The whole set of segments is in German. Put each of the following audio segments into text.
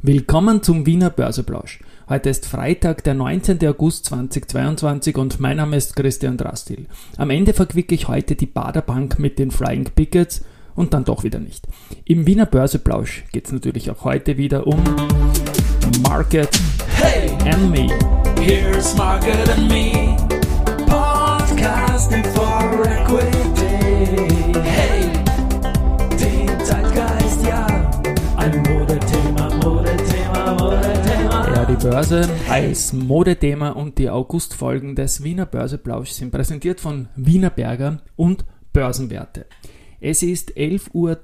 Willkommen zum Wiener Börseplausch. Heute ist Freitag, der 19. August 2022 und mein Name ist Christian Drastil. Am Ende verquicke ich heute die Baderbank mit den Flying Pickets und dann doch wieder nicht. Im Wiener Börseplausch geht es natürlich auch heute wieder um Market hey, and Me. Here's Market and Me. Podcasting for Equity. Börse als Modethema und die Augustfolgen des Wiener Börseplausch sind präsentiert von Wiener Berger und Börsenwerte. Es ist 11.12 Uhr,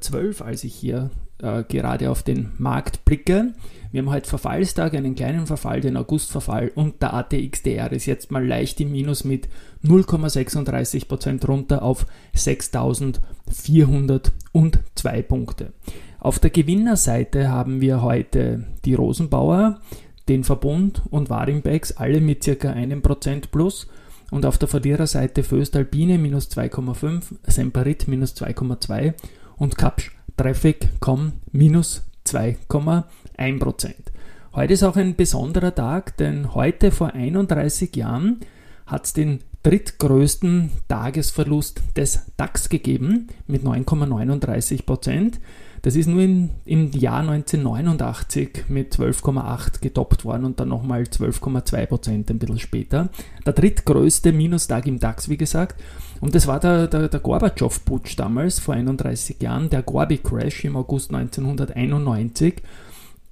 als ich hier äh, gerade auf den Markt blicke. Wir haben heute Verfallstag, einen kleinen Verfall, den Augustverfall und der ATXDR ist jetzt mal leicht im Minus mit 0,36% runter auf 6.402 Punkte. Auf der Gewinnerseite haben wir heute die Rosenbauer, den Verbund und Warimbex, alle mit circa 1% plus. Und auf der Verliererseite Föstalpine minus 2,5, Semperit minus 2,2 und Kapsch Traffic.com minus 2,1%. Heute ist auch ein besonderer Tag, denn heute vor 31 Jahren hat es den drittgrößten Tagesverlust des DAX gegeben mit 9,39 Das ist nur in, im Jahr 1989 mit 12,8 getoppt worden und dann nochmal 12,2% ein bisschen später. Der drittgrößte Minustag im DAX, wie gesagt. Und das war der, der, der Gorbatschow-Putsch damals, vor 31 Jahren, der Gorbi-Crash im August 1991,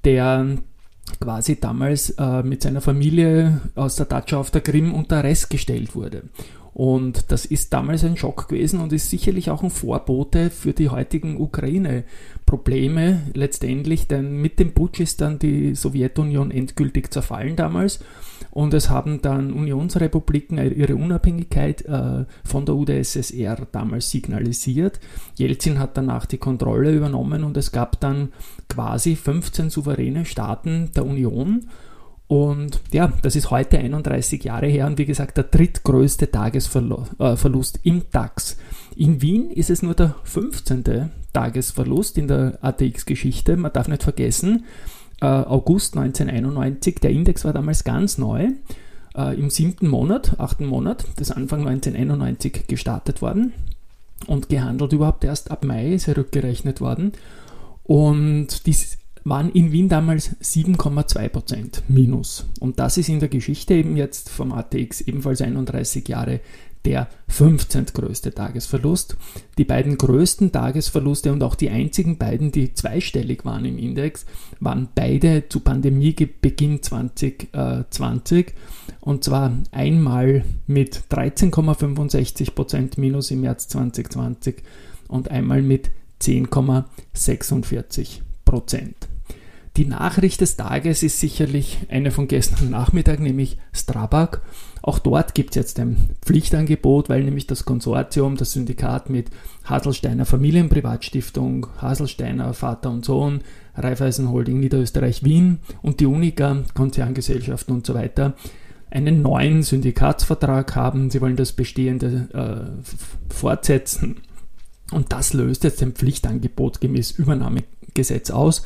der quasi damals äh, mit seiner Familie aus der Datscha auf der Krim unter Arrest gestellt wurde. Und das ist damals ein Schock gewesen und ist sicherlich auch ein Vorbote für die heutigen Ukraine-Probleme. Letztendlich, denn mit dem Putsch ist dann die Sowjetunion endgültig zerfallen damals. Und es haben dann Unionsrepubliken ihre Unabhängigkeit äh, von der UdSSR damals signalisiert. Jelzin hat danach die Kontrolle übernommen und es gab dann quasi 15 souveräne Staaten der Union und ja, das ist heute 31 Jahre her und wie gesagt der drittgrößte Tagesverlust äh, im DAX. In Wien ist es nur der 15. Tagesverlust in der ATX-Geschichte. Man darf nicht vergessen, äh, August 1991, der Index war damals ganz neu, äh, im siebten Monat, achten Monat, das Anfang 1991 gestartet worden und gehandelt überhaupt erst ab Mai ist er rückgerechnet worden. Und dies waren in Wien damals 7,2% minus. Und das ist in der Geschichte eben jetzt vom ATX ebenfalls 31 Jahre der 15. größte Tagesverlust. Die beiden größten Tagesverluste und auch die einzigen beiden, die zweistellig waren im Index, waren beide zu Pandemiebeginn 2020 und zwar einmal mit 13,65% minus im März 2020 und einmal mit 10,46%. Die Nachricht des Tages ist sicherlich eine von gestern Nachmittag, nämlich Strabag. Auch dort gibt es jetzt ein Pflichtangebot, weil nämlich das Konsortium, das Syndikat mit Haselsteiner Familienprivatstiftung, Haselsteiner Vater und Sohn, Raiffeisen Holding Niederösterreich Wien und die Unica, Konzerngesellschaften und so weiter, einen neuen Syndikatsvertrag haben. Sie wollen das bestehende äh, fortsetzen. Und das löst jetzt ein Pflichtangebot gemäß Übernahmegesetz aus.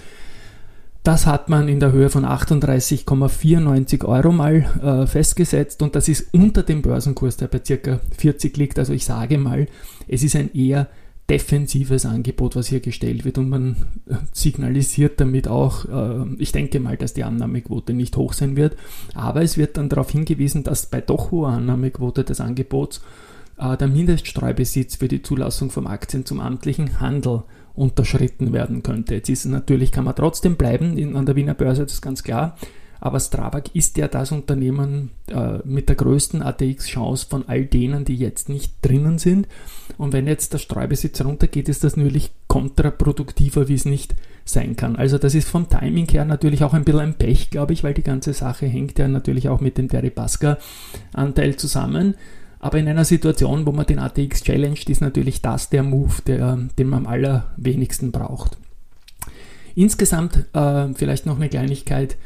Das hat man in der Höhe von 38,94 Euro mal äh, festgesetzt und das ist unter dem Börsenkurs, der bei ca. 40 liegt. Also ich sage mal, es ist ein eher defensives Angebot, was hier gestellt wird und man äh, signalisiert damit auch, äh, ich denke mal, dass die Annahmequote nicht hoch sein wird, aber es wird dann darauf hingewiesen, dass bei doch hoher Annahmequote des Angebots der Mindeststreubesitz für die Zulassung von Aktien zum amtlichen Handel unterschritten werden könnte. Jetzt ist natürlich, kann man trotzdem bleiben in, an der Wiener Börse, das ist ganz klar. Aber Strabag ist ja das Unternehmen äh, mit der größten ATX-Chance von all denen, die jetzt nicht drinnen sind. Und wenn jetzt der Streubesitz runtergeht, ist das natürlich kontraproduktiver, wie es nicht sein kann. Also das ist vom Timing her natürlich auch ein bisschen ein Pech, glaube ich, weil die ganze Sache hängt ja natürlich auch mit dem Deripaska-Anteil zusammen. Aber in einer Situation, wo man den ATX challenged, ist natürlich das der Move, der, den man am allerwenigsten braucht. Insgesamt äh, vielleicht noch eine Kleinigkeit,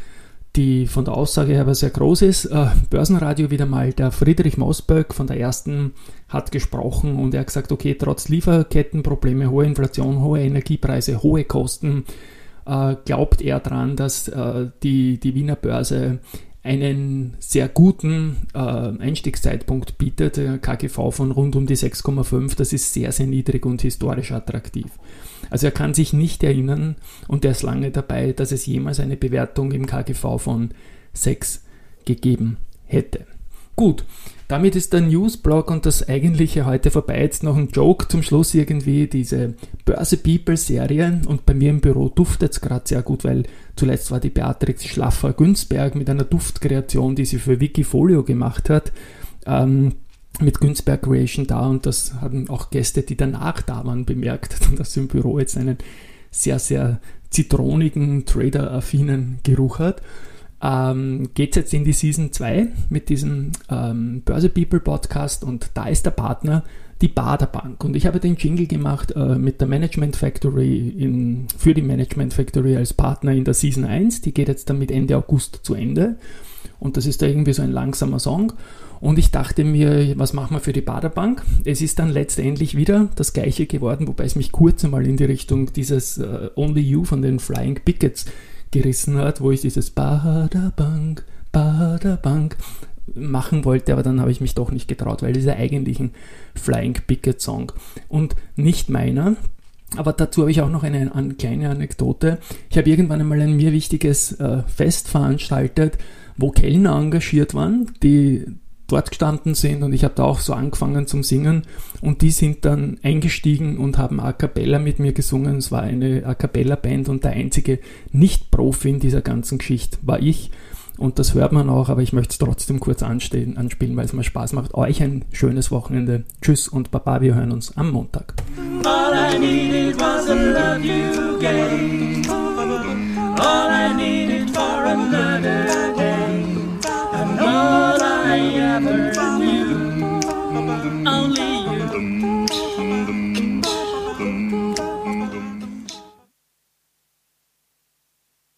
die von der Aussage her aber sehr groß ist. Äh, Börsenradio wieder mal, der Friedrich Mosberg von der ersten hat gesprochen und er hat gesagt, okay, trotz Lieferkettenprobleme, hohe Inflation, hohe Energiepreise, hohe Kosten, äh, glaubt er daran, dass äh, die, die Wiener Börse einen sehr guten äh, Einstiegszeitpunkt bietet, der KGV von rund um die 6,5, das ist sehr, sehr niedrig und historisch attraktiv. Also er kann sich nicht erinnern, und er ist lange dabei, dass es jemals eine Bewertung im KGV von 6 gegeben hätte. Gut, damit ist der Newsblog und das eigentliche heute vorbei. Jetzt noch ein Joke zum Schluss irgendwie, diese Börse People Serie und bei mir im Büro duftet es gerade sehr gut, weil zuletzt war die Beatrix Schlaffer-Günzberg mit einer Duftkreation, die sie für Wikifolio gemacht hat. Ähm, mit Günzberg Creation da und das haben auch Gäste, die danach da waren, bemerkt, dass im Büro jetzt einen sehr, sehr zitronigen, trader-affinen Geruch hat ähm, geht es jetzt in die Season 2 mit diesem ähm, Börse People Podcast und da ist der Partner die Baderbank. Und ich habe den Jingle gemacht äh, mit der Management Factory in, für die Management Factory als Partner in der Season 1. Die geht jetzt dann mit Ende August zu Ende. Und das ist da irgendwie so ein langsamer Song. Und ich dachte mir, was machen wir für die Baderbank? Es ist dann letztendlich wieder das gleiche geworden, wobei es mich kurz einmal in die Richtung dieses uh, Only You von den Flying Pickets gerissen hat, wo ich dieses Baderbank, Baderbank machen wollte, aber dann habe ich mich doch nicht getraut, weil dieser eigentlich ein Flying Picket Song und nicht meiner. Aber dazu habe ich auch noch eine, eine kleine Anekdote. Ich habe irgendwann einmal ein mir wichtiges äh, Fest veranstaltet, wo Kellner engagiert waren, die dort gestanden sind und ich habe da auch so angefangen zum Singen und die sind dann eingestiegen und haben A Cappella mit mir gesungen. Es war eine A Cappella Band und der einzige Nicht-Profi in dieser ganzen Geschichte war ich. Und das hört man auch, aber ich möchte es trotzdem kurz anstehen, anspielen, weil es mir Spaß macht. Euch ein schönes Wochenende. Tschüss und Baba, wir hören uns am Montag. All I needed for another